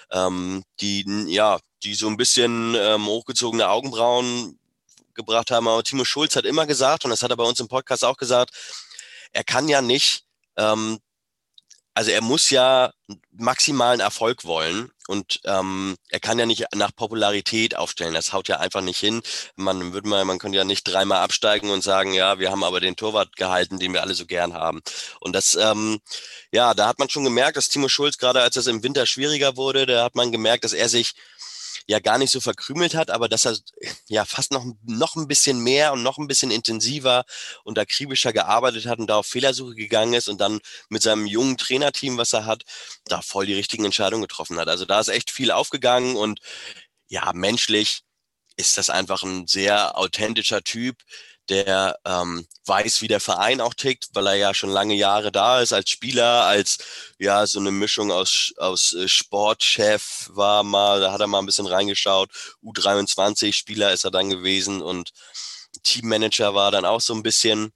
ähm, die, ja, die so ein bisschen ähm, hochgezogene Augenbrauen gebracht haben. Aber Timo Schulz hat immer gesagt, und das hat er bei uns im Podcast auch gesagt, er kann ja nicht ähm, also er muss ja maximalen Erfolg wollen und ähm, er kann ja nicht nach Popularität aufstellen. Das haut ja einfach nicht hin. Man würde mal, man könnte ja nicht dreimal absteigen und sagen, ja, wir haben aber den Torwart gehalten, den wir alle so gern haben. Und das, ähm, ja, da hat man schon gemerkt, dass Timo Schulz gerade, als es im Winter schwieriger wurde, da hat man gemerkt, dass er sich ja gar nicht so verkrümelt hat, aber dass er ja fast noch, noch ein bisschen mehr und noch ein bisschen intensiver und akribischer gearbeitet hat und da auf Fehlersuche gegangen ist und dann mit seinem jungen Trainerteam, was er hat, da voll die richtigen Entscheidungen getroffen hat. Also da ist echt viel aufgegangen und ja, menschlich ist das einfach ein sehr authentischer Typ, der ähm, weiß, wie der Verein auch tickt, weil er ja schon lange Jahre da ist als Spieler, als ja so eine Mischung aus, aus äh, Sportchef war mal, da hat er mal ein bisschen reingeschaut, U23 Spieler ist er dann gewesen und Teammanager war dann auch so ein bisschen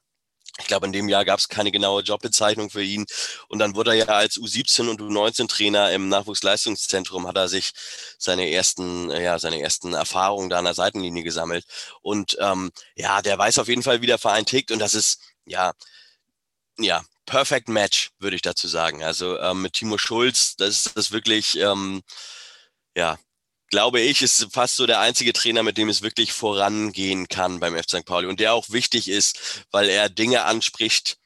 ich glaube, in dem Jahr gab es keine genaue Jobbezeichnung für ihn. Und dann wurde er ja als U17 und U19-Trainer im Nachwuchsleistungszentrum, hat er sich seine ersten, ja, seine ersten Erfahrungen da an der Seitenlinie gesammelt. Und ähm, ja, der weiß auf jeden Fall, wie der Verein tickt. Und das ist, ja, ja, perfect match, würde ich dazu sagen. Also ähm, mit Timo Schulz, das ist das wirklich, ähm, ja, glaube ich, ist fast so der einzige Trainer, mit dem es wirklich vorangehen kann beim FC St. Pauli und der auch wichtig ist, weil er Dinge anspricht,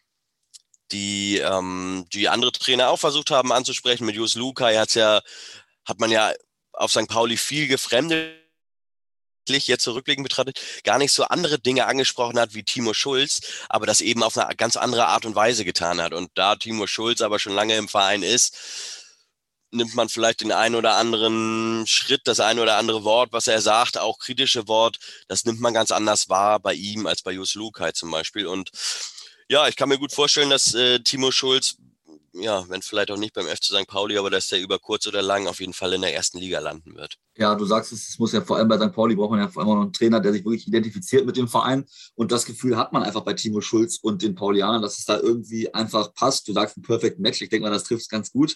die, ähm, die andere Trainer auch versucht haben anzusprechen. Mit Jus Luca hat's ja, hat man ja auf St. Pauli viel gefremdet jetzt zurückblickend betrachtet, gar nicht so andere Dinge angesprochen hat wie Timo Schulz, aber das eben auf eine ganz andere Art und Weise getan hat. Und da Timo Schulz aber schon lange im Verein ist, nimmt man vielleicht den einen oder anderen Schritt, das eine oder andere Wort, was er sagt, auch kritische Wort, das nimmt man ganz anders wahr bei ihm als bei Jus Lukai zum Beispiel. Und ja, ich kann mir gut vorstellen, dass äh, Timo Schulz, ja, wenn vielleicht auch nicht beim FC St. Pauli, aber dass der über kurz oder lang auf jeden Fall in der ersten Liga landen wird.
Ja, du sagst es, es muss ja vor allem bei St. Pauli braucht man ja vor allem noch einen Trainer, der sich wirklich identifiziert mit dem Verein. Und das Gefühl hat man einfach bei Timo Schulz und den Paulianern, dass es da irgendwie einfach passt. Du sagst ein Perfect Match. Ich denke mal, das trifft es ganz gut.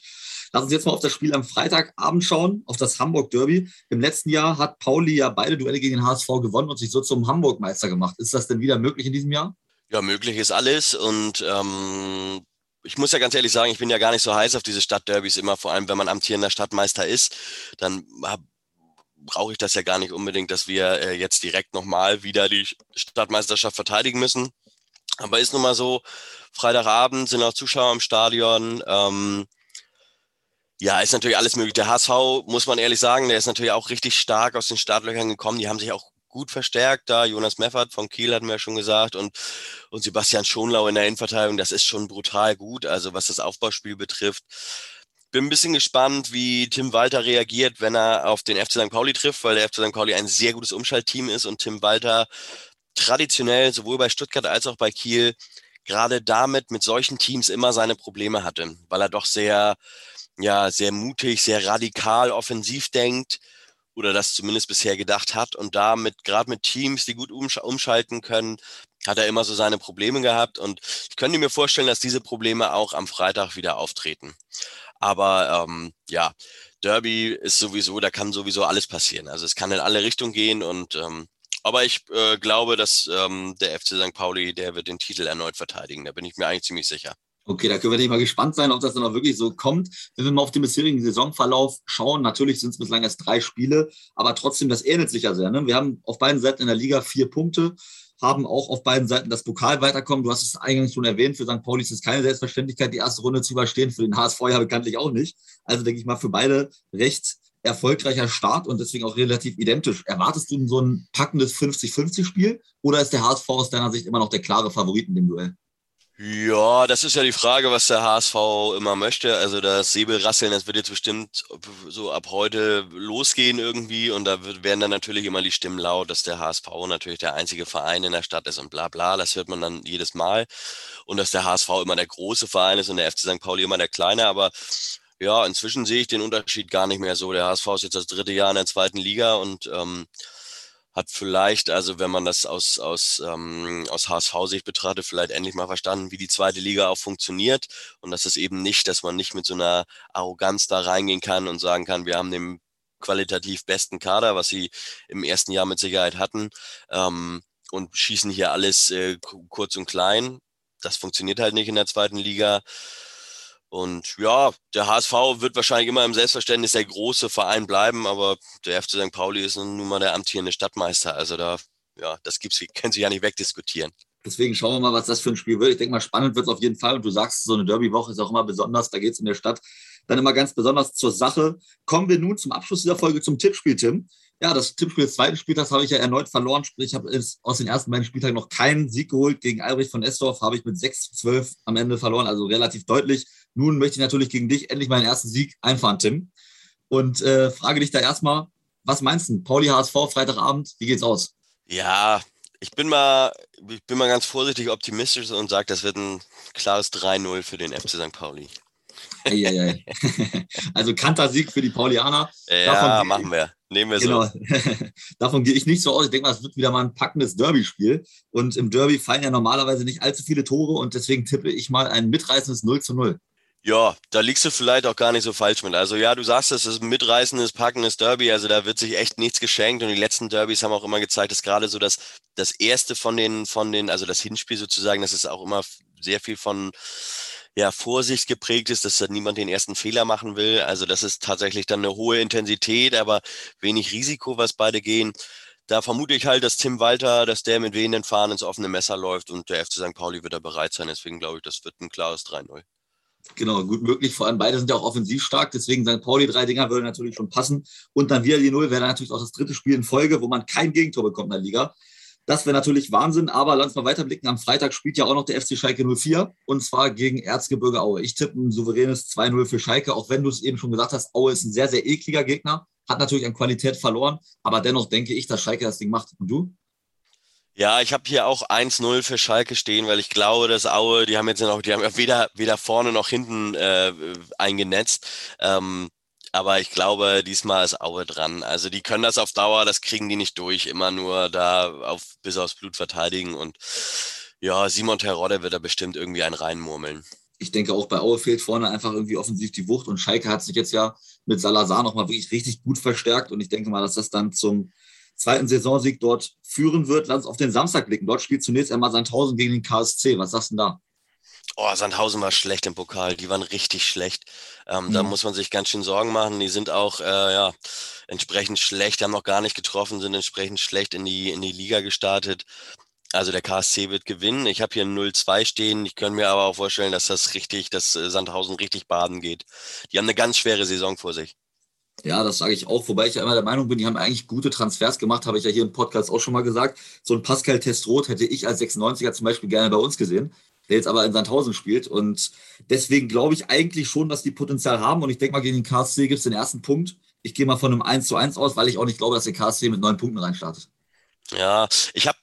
Lass uns jetzt mal auf das Spiel am Freitagabend schauen, auf das Hamburg Derby. Im letzten Jahr hat Pauli ja beide Duelle gegen den HSV gewonnen und sich so zum Hamburg-Meister gemacht. Ist das denn wieder möglich in diesem Jahr?
Ja, möglich ist alles. Und ähm, ich muss ja ganz ehrlich sagen, ich bin ja gar nicht so heiß auf diese Stadtderbys immer, vor allem wenn man amtierender Stadtmeister ist. Dann brauche ich das ja gar nicht unbedingt, dass wir äh, jetzt direkt nochmal wieder die Stadtmeisterschaft verteidigen müssen. Aber ist nun mal so, Freitagabend sind auch Zuschauer im Stadion. Ähm, ja, ist natürlich alles möglich. Der HSV, muss man ehrlich sagen, der ist natürlich auch richtig stark aus den Startlöchern gekommen. Die haben sich auch gut verstärkt da. Jonas Meffert von Kiel hatten wir ja schon gesagt und, und Sebastian Schonlau in der Innenverteidigung. Das ist schon brutal gut. Also was das Aufbauspiel betrifft. Bin ein bisschen gespannt, wie Tim Walter reagiert, wenn er auf den FC St. Pauli trifft, weil der FC St. Pauli ein sehr gutes Umschaltteam ist und Tim Walter traditionell sowohl bei Stuttgart als auch bei Kiel gerade damit mit solchen Teams immer seine Probleme hatte, weil er doch sehr ja sehr mutig, sehr radikal offensiv denkt oder das zumindest bisher gedacht hat und damit gerade mit Teams, die gut umsch umschalten können, hat er immer so seine Probleme gehabt und ich könnte mir vorstellen, dass diese Probleme auch am Freitag wieder auftreten. Aber ähm, ja, Derby ist sowieso, da kann sowieso alles passieren. Also es kann in alle Richtungen gehen und ähm, aber ich äh, glaube, dass ähm, der FC St. Pauli, der wird den Titel erneut verteidigen. Da bin ich mir eigentlich ziemlich sicher.
Okay, da können wir nicht mal gespannt sein, ob das dann auch wirklich so kommt. Wenn wir mal auf den bisherigen Saisonverlauf schauen, natürlich sind es bislang erst drei Spiele, aber trotzdem, das ähnelt sich ja sehr. Ne? Wir haben auf beiden Seiten in der Liga vier Punkte. haben auch auf beiden Seiten das Pokal weiterkommen. Du hast es eingangs schon erwähnt, für St. Pauli ist es keine Selbstverständlichkeit, die erste Runde zu überstehen, für den HSV ja bekanntlich auch nicht. Also denke ich mal, für beide recht erfolgreicher Start und deswegen auch relativ identisch. Erwartest du so ein packendes 50-50-Spiel oder ist der HSV aus deiner Sicht immer noch der klare Favorit in dem Duell?
Ja, das ist ja die Frage, was der HSV immer möchte. Also das Säbelrasseln, das wird jetzt bestimmt so ab heute losgehen irgendwie und da werden dann natürlich immer die Stimmen laut, dass der HSV natürlich der einzige Verein in der Stadt ist und bla bla. Das hört man dann jedes Mal. Und dass der HSV immer der große Verein ist und der FC St. Pauli immer der kleine. Aber ja, inzwischen sehe ich den Unterschied gar nicht mehr so. Der HSV ist jetzt das dritte Jahr in der zweiten Liga und ähm, hat vielleicht, also wenn man das aus, aus, ähm, aus HSV-Sicht betrachtet, vielleicht endlich mal verstanden, wie die zweite Liga auch funktioniert. Und das ist eben nicht, dass man nicht mit so einer Arroganz da reingehen kann und sagen kann, wir haben den qualitativ besten Kader, was sie im ersten Jahr mit Sicherheit hatten, ähm, und schießen hier alles äh, kurz und klein. Das funktioniert halt nicht in der zweiten Liga. Und ja, der HSV wird wahrscheinlich immer im Selbstverständnis der große Verein bleiben, aber der FC St. Pauli ist nun mal der amtierende Stadtmeister. Also da, ja, das gibt's, können Sie ja nicht wegdiskutieren.
Deswegen schauen wir mal, was das für ein Spiel wird. Ich denke mal, spannend wird es auf jeden Fall. Und du sagst, so eine Derby-Woche ist auch immer besonders. Da geht es in der Stadt dann immer ganz besonders zur Sache. Kommen wir nun zum Abschluss dieser Folge zum Tippspiel, Tim. Ja, das Tippspiel des zweiten Spieltags habe ich ja erneut verloren. Sprich, ich habe aus den ersten beiden Spieltagen noch keinen Sieg geholt. Gegen Albrecht von Esdorf habe ich mit 6 zu 12 am Ende verloren, also relativ deutlich. Nun möchte ich natürlich gegen dich endlich meinen ersten Sieg einfahren, Tim. Und äh, frage dich da erstmal, was meinst du? Pauli HSV, Freitagabend, wie geht's aus?
Ja, ich bin mal, ich bin mal ganz vorsichtig optimistisch und sage, das wird ein klares 3-0 für den FC St. Pauli.
Eieiei. also Kantersieg für die Paulianer.
Ja, machen wir. Nehmen wir genau. so.
Davon gehe ich nicht so aus. Ich denke mal, es wird wieder mal ein packendes Derby-Spiel. Und im Derby fallen ja normalerweise nicht allzu viele Tore und deswegen tippe ich mal ein mitreißendes 0 zu 0.
Ja, da liegst du vielleicht auch gar nicht so falsch mit. Also ja, du sagst, es ist ein mitreißendes, packendes Derby. Also da wird sich echt nichts geschenkt. Und die letzten Derbys haben auch immer gezeigt, dass gerade so das, das erste von den, von den, also das Hinspiel sozusagen, das ist auch immer sehr viel von ja, Vorsicht geprägt ist, dass da niemand den ersten Fehler machen will. Also das ist tatsächlich dann eine hohe Intensität, aber wenig Risiko, was beide gehen. Da vermute ich halt, dass Tim Walter, dass der mit wehenden Fahnen ins offene Messer läuft und der FC St. Pauli wird da bereit sein. Deswegen glaube ich, das wird ein klares 3-0.
Genau, gut möglich. Vor allem beide sind ja auch offensiv stark. Deswegen St. Pauli drei Dinger würde natürlich schon passen. Und dann wieder die Null wäre natürlich auch das dritte Spiel in Folge, wo man kein Gegentor bekommt in der Liga. Das wäre natürlich Wahnsinn, aber lass mal weiterblicken. Am Freitag spielt ja auch noch der FC Schalke 04 und zwar gegen Erzgebirge Aue. Ich tippe ein souveränes 2-0 für Schalke, auch wenn du es eben schon gesagt hast, Aue ist ein sehr, sehr ekliger Gegner, hat natürlich an Qualität verloren, aber dennoch denke ich, dass Schalke das Ding macht. Und du?
Ja, ich habe hier auch 1-0 für Schalke stehen, weil ich glaube, dass Aue, die haben jetzt noch, die haben ja weder, weder vorne noch hinten äh, eingenetzt. Ähm, aber ich glaube, diesmal ist Aue dran. Also die können das auf Dauer, das kriegen die nicht durch, immer nur da auf, bis aufs Blut verteidigen. Und ja, Simon Terodde wird da bestimmt irgendwie einen reinmurmeln.
Ich denke auch bei Aue fehlt vorne einfach irgendwie offensiv die Wucht und Schalke hat sich jetzt ja mit Salazar nochmal wirklich richtig gut verstärkt und ich denke mal, dass das dann zum zweiten Saisonsieg dort führen wird. Lass uns auf den Samstag blicken. Dort spielt zunächst einmal Sandhausen gegen den KSC. Was sagst du denn da?
Oh, Sandhausen war schlecht im Pokal. Die waren richtig schlecht. Ähm, mhm. Da muss man sich ganz schön Sorgen machen. Die sind auch äh, ja, entsprechend schlecht, Die haben noch gar nicht getroffen, sind entsprechend schlecht in die, in die Liga gestartet. Also der KSC wird gewinnen. Ich habe hier 0-2 stehen. Ich könnte mir aber auch vorstellen, dass das richtig, dass äh, Sandhausen richtig baden geht. Die haben eine ganz schwere Saison vor sich.
Ja, das sage ich auch, wobei ich ja immer der Meinung bin, die haben eigentlich gute Transfers gemacht, habe ich ja hier im Podcast auch schon mal gesagt. So ein Pascal Testroth hätte ich als 96er zum Beispiel gerne bei uns gesehen der jetzt aber in Sandhausen spielt. Und deswegen glaube ich eigentlich schon, dass die Potenzial haben. Und ich denke mal, gegen den KSC gibt es den ersten Punkt. Ich gehe mal von einem 1 zu 1 aus, weil ich auch nicht glaube, dass der KSC mit neun Punkten reinstartet.
Ja, ich habe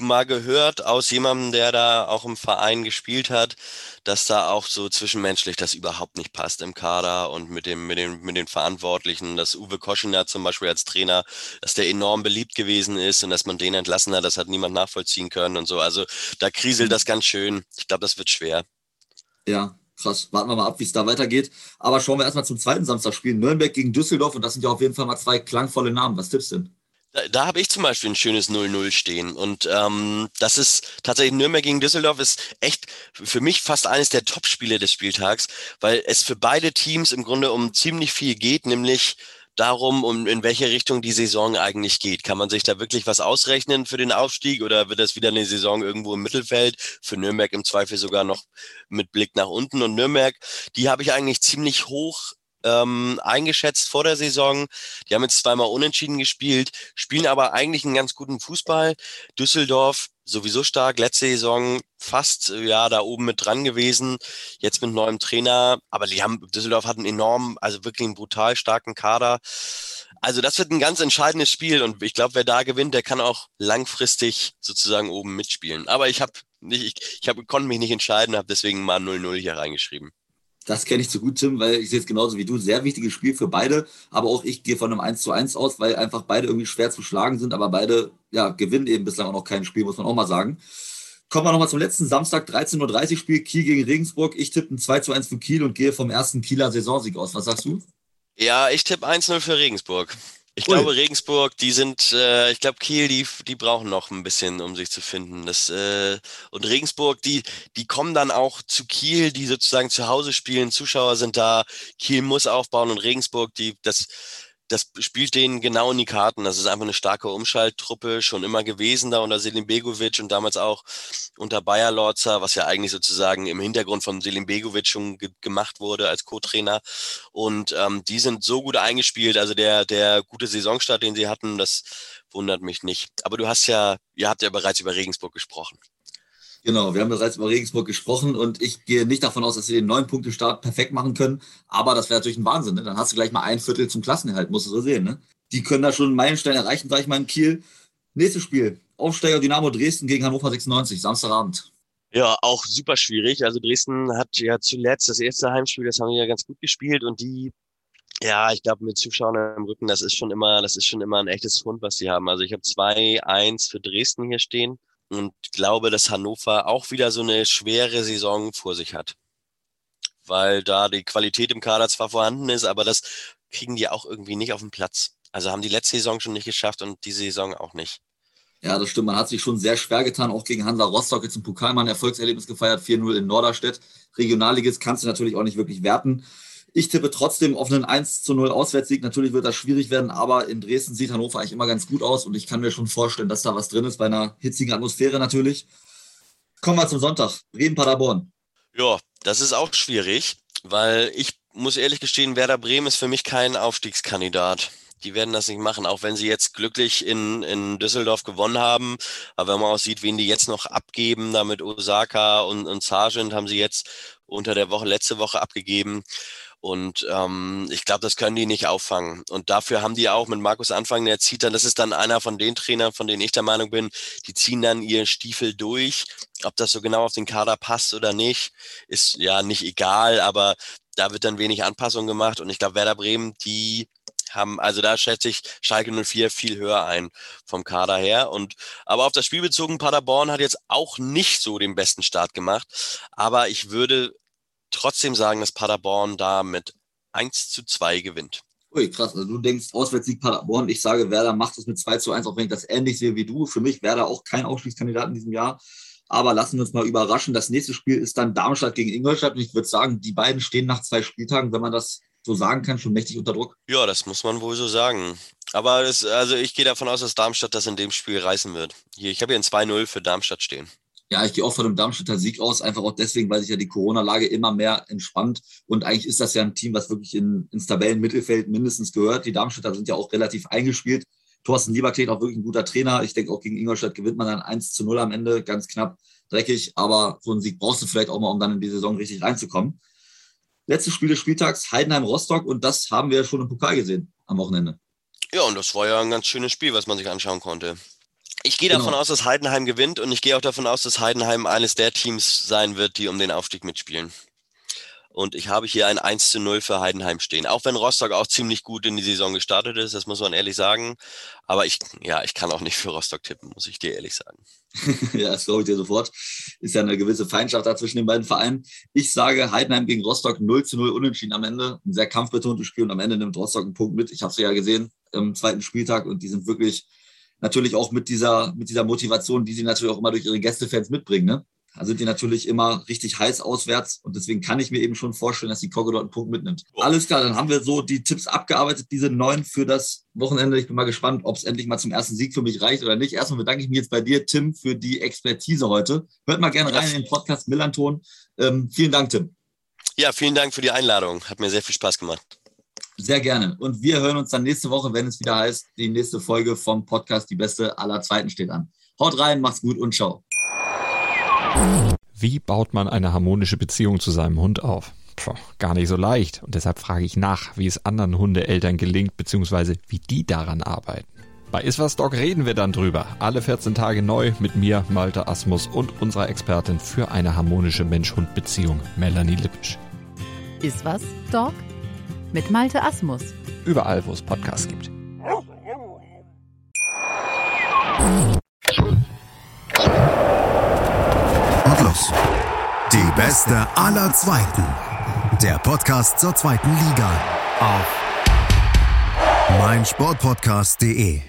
mal gehört aus jemandem, der da auch im Verein gespielt hat, dass da auch so zwischenmenschlich das überhaupt nicht passt im Kader und mit dem, mit dem, mit den Verantwortlichen, dass Uwe Koschener zum Beispiel als Trainer, dass der enorm beliebt gewesen ist und dass man den entlassen hat, das hat niemand nachvollziehen können und so. Also da kriselt das ganz schön. Ich glaube, das wird schwer.
Ja, krass. Warten wir mal ab, wie es da weitergeht. Aber schauen wir erstmal zum zweiten Samstagspiel. Nürnberg gegen Düsseldorf und das sind ja auf jeden Fall mal zwei klangvolle Namen. Was tippst du denn?
Da, da habe ich zum Beispiel ein schönes 0-0 stehen. Und ähm, das ist tatsächlich Nürnberg gegen Düsseldorf ist echt für mich fast eines der Top-Spiele des Spieltags, weil es für beide Teams im Grunde um ziemlich viel geht, nämlich darum, um in welche Richtung die Saison eigentlich geht. Kann man sich da wirklich was ausrechnen für den Aufstieg oder wird das wieder eine Saison irgendwo im Mittelfeld? Für Nürnberg im Zweifel sogar noch mit Blick nach unten. Und Nürnberg, die habe ich eigentlich ziemlich hoch ähm, eingeschätzt vor der Saison. Die haben jetzt zweimal unentschieden gespielt, spielen aber eigentlich einen ganz guten Fußball. Düsseldorf sowieso stark, letzte Saison fast ja da oben mit dran gewesen, jetzt mit neuem Trainer, aber die haben Düsseldorf hat einen enorm, also wirklich einen brutal starken Kader. Also das wird ein ganz entscheidendes Spiel und ich glaube, wer da gewinnt, der kann auch langfristig sozusagen oben mitspielen. Aber ich habe nicht, ich, ich hab, konnte mich nicht entscheiden, habe deswegen mal 0-0 hier reingeschrieben.
Das kenne ich zu gut, Tim, weil ich sehe es genauso wie du. Sehr wichtiges Spiel für beide. Aber auch ich gehe von einem 1 zu 1 aus, weil einfach beide irgendwie schwer zu schlagen sind. Aber beide ja, gewinnen eben bislang auch noch kein Spiel, muss man auch mal sagen. Kommen wir nochmal zum letzten Samstag, 13.30 Uhr Spiel, Kiel gegen Regensburg. Ich tippe ein 2 zu 1 für Kiel und gehe vom ersten Kieler Saisonsieg aus. Was sagst du?
Ja, ich tippe 1-0 für Regensburg. Ich Ui. glaube, Regensburg, die sind, äh, ich glaube, Kiel, die, die brauchen noch ein bisschen, um sich zu finden. Das, äh, und Regensburg, die, die kommen dann auch zu Kiel, die sozusagen zu Hause spielen. Zuschauer sind da. Kiel muss aufbauen und Regensburg, die, das, das spielt denen genau in die Karten. Das ist einfach eine starke Umschalttruppe, schon immer gewesen da unter Selim Begovic und damals auch unter Bayer Lorzer, was ja eigentlich sozusagen im Hintergrund von Selim Begovic schon ge gemacht wurde als Co-Trainer. Und ähm, die sind so gut eingespielt. Also der, der gute Saisonstart, den sie hatten, das wundert mich nicht. Aber du hast ja, ihr habt ja bereits über Regensburg gesprochen.
Genau, wir haben bereits über Regensburg gesprochen und ich gehe nicht davon aus, dass sie den neun Punkte Start perfekt machen können. Aber das wäre natürlich ein Wahnsinn. Ne? Dann hast du gleich mal ein Viertel zum Klassenerhalt, musst du so sehen. Ne? Die können da schon einen Meilenstein erreichen, sage ich mal, in Kiel. Nächstes Spiel. Aufsteiger Dynamo Dresden gegen Hannover 96, Samstagabend.
Ja, auch super schwierig. Also Dresden hat ja zuletzt das erste Heimspiel, das haben die ja ganz gut gespielt und die ja, ich glaube, mit Zuschauern im Rücken, das ist schon immer, das ist schon immer ein echtes Fund, was sie haben. Also ich habe zwei, eins für Dresden hier stehen und glaube, dass Hannover auch wieder so eine schwere Saison vor sich hat. Weil da die Qualität im Kader zwar vorhanden ist, aber das kriegen die auch irgendwie nicht auf den Platz. Also haben die letzte Saison schon nicht geschafft und diese Saison auch nicht.
Ja, das stimmt. Man hat sich schon sehr schwer getan, auch gegen Hansa Rostock jetzt im Pokal mal ein Erfolgserlebnis gefeiert, 4-0 in Norderstedt. Regionalliges kannst du natürlich auch nicht wirklich werten. Ich tippe trotzdem auf einen 1 zu 0 Auswärtssieg. Natürlich wird das schwierig werden, aber in Dresden sieht Hannover eigentlich immer ganz gut aus und ich kann mir schon vorstellen, dass da was drin ist bei einer hitzigen Atmosphäre natürlich. Kommen wir zum Sonntag. Bremen-Paderborn.
Ja, das ist auch schwierig, weil ich muss ehrlich gestehen, Werder Bremen ist für mich kein Aufstiegskandidat. Die werden das nicht machen, auch wenn sie jetzt glücklich in, in Düsseldorf gewonnen haben. Aber wenn man auch sieht, wen die jetzt noch abgeben, da mit Osaka und, und Sargent haben sie jetzt unter der Woche, letzte Woche abgegeben. Und ähm, ich glaube, das können die nicht auffangen. Und dafür haben die auch mit Markus Anfang, der zieht dann, das ist dann einer von den Trainern, von denen ich der Meinung bin, die ziehen dann ihren Stiefel durch. Ob das so genau auf den Kader passt oder nicht, ist ja nicht egal, aber da wird dann wenig Anpassung gemacht. Und ich glaube, Werder Bremen, die haben, also da schätze ich Schalke 04 viel höher ein vom Kader her. Und aber auf das Spiel bezogen, Paderborn hat jetzt auch nicht so den besten Start gemacht. Aber ich würde trotzdem sagen, dass Paderborn da mit 1 zu 2 gewinnt.
Ui, krass. Also du denkst, Auswärtssieg Paderborn. Ich sage, Werder macht es mit 2 zu 1, auch wenn ich das ähnlich sehe wie du. Für mich Werder auch kein Aufstiegskandidat in diesem Jahr. Aber lassen wir uns mal überraschen. Das nächste Spiel ist dann Darmstadt gegen Ingolstadt. Und ich würde sagen, die beiden stehen nach zwei Spieltagen, wenn man das so sagen kann, schon mächtig unter Druck.
Ja, das muss man wohl so sagen. Aber das, also ich gehe davon aus, dass Darmstadt das in dem Spiel reißen wird. Hier, ich habe hier ein 2-0 für Darmstadt stehen.
Ja, ich gehe auch von dem Darmstädter Sieg aus, einfach auch deswegen, weil sich ja die Corona-Lage immer mehr entspannt. Und eigentlich ist das ja ein Team, was wirklich in, ins Tabellenmittelfeld mindestens gehört. Die Darmstädter sind ja auch relativ eingespielt. Thorsten Lieberklet auch wirklich ein guter Trainer. Ich denke, auch gegen Ingolstadt gewinnt man dann 1 zu 0 am Ende, ganz knapp, dreckig. Aber so einen Sieg brauchst du vielleicht auch mal, um dann in die Saison richtig reinzukommen. Letztes Spiel des Spieltags, Heidenheim-Rostock. Und das haben wir ja schon im Pokal gesehen am Wochenende.
Ja, und das war ja ein ganz schönes Spiel, was man sich anschauen konnte. Ich gehe davon genau. aus, dass Heidenheim gewinnt und ich gehe auch davon aus, dass Heidenheim eines der Teams sein wird, die um den Aufstieg mitspielen. Und ich habe hier ein 1 zu 0 für Heidenheim stehen. Auch wenn Rostock auch ziemlich gut in die Saison gestartet ist, das muss man ehrlich sagen. Aber ich, ja, ich kann auch nicht für Rostock tippen, muss ich dir ehrlich sagen.
ja, das glaube ich dir sofort. Ist ja eine gewisse Feindschaft da zwischen den beiden Vereinen. Ich sage Heidenheim gegen Rostock 0 zu 0 unentschieden am Ende. Ein sehr kampfbetontes Spiel und am Ende nimmt Rostock einen Punkt mit. Ich habe es ja gesehen im zweiten Spieltag und die sind wirklich natürlich auch mit dieser, mit dieser Motivation, die sie natürlich auch immer durch ihre Gästefans mitbringen. Ne? Da sind die natürlich immer richtig heiß auswärts und deswegen kann ich mir eben schon vorstellen, dass die Kogge dort einen Punkt mitnimmt. Alles klar, dann haben wir so die Tipps abgearbeitet, diese neun für das Wochenende. Ich bin mal gespannt, ob es endlich mal zum ersten Sieg für mich reicht oder nicht. Erstmal bedanke ich mich jetzt bei dir, Tim, für die Expertise heute. Hört mal gerne rein in den Podcast Millanton. Ähm, vielen Dank, Tim.
Ja, vielen Dank für die Einladung. Hat mir sehr viel Spaß gemacht.
Sehr gerne. Und wir hören uns dann nächste Woche, wenn es wieder heißt, die nächste Folge vom Podcast Die Beste aller Zweiten steht an. Haut rein, macht's gut und ciao.
Wie baut man eine harmonische Beziehung zu seinem Hund auf? Puh, gar nicht so leicht. Und deshalb frage ich nach, wie es anderen Hundeeltern gelingt, beziehungsweise wie die daran arbeiten. Bei Iswas Dog reden wir dann drüber. Alle 14 Tage neu mit mir, Malte Asmus und unserer Expertin für eine harmonische Mensch-Hund-Beziehung, Melanie Lippisch.
Iswas Dog mit Malte Asmus.
Überall, wo es Podcasts gibt.
Und los. Die Beste aller Zweiten. Der Podcast zur zweiten Liga. Auf meinsportpodcast.de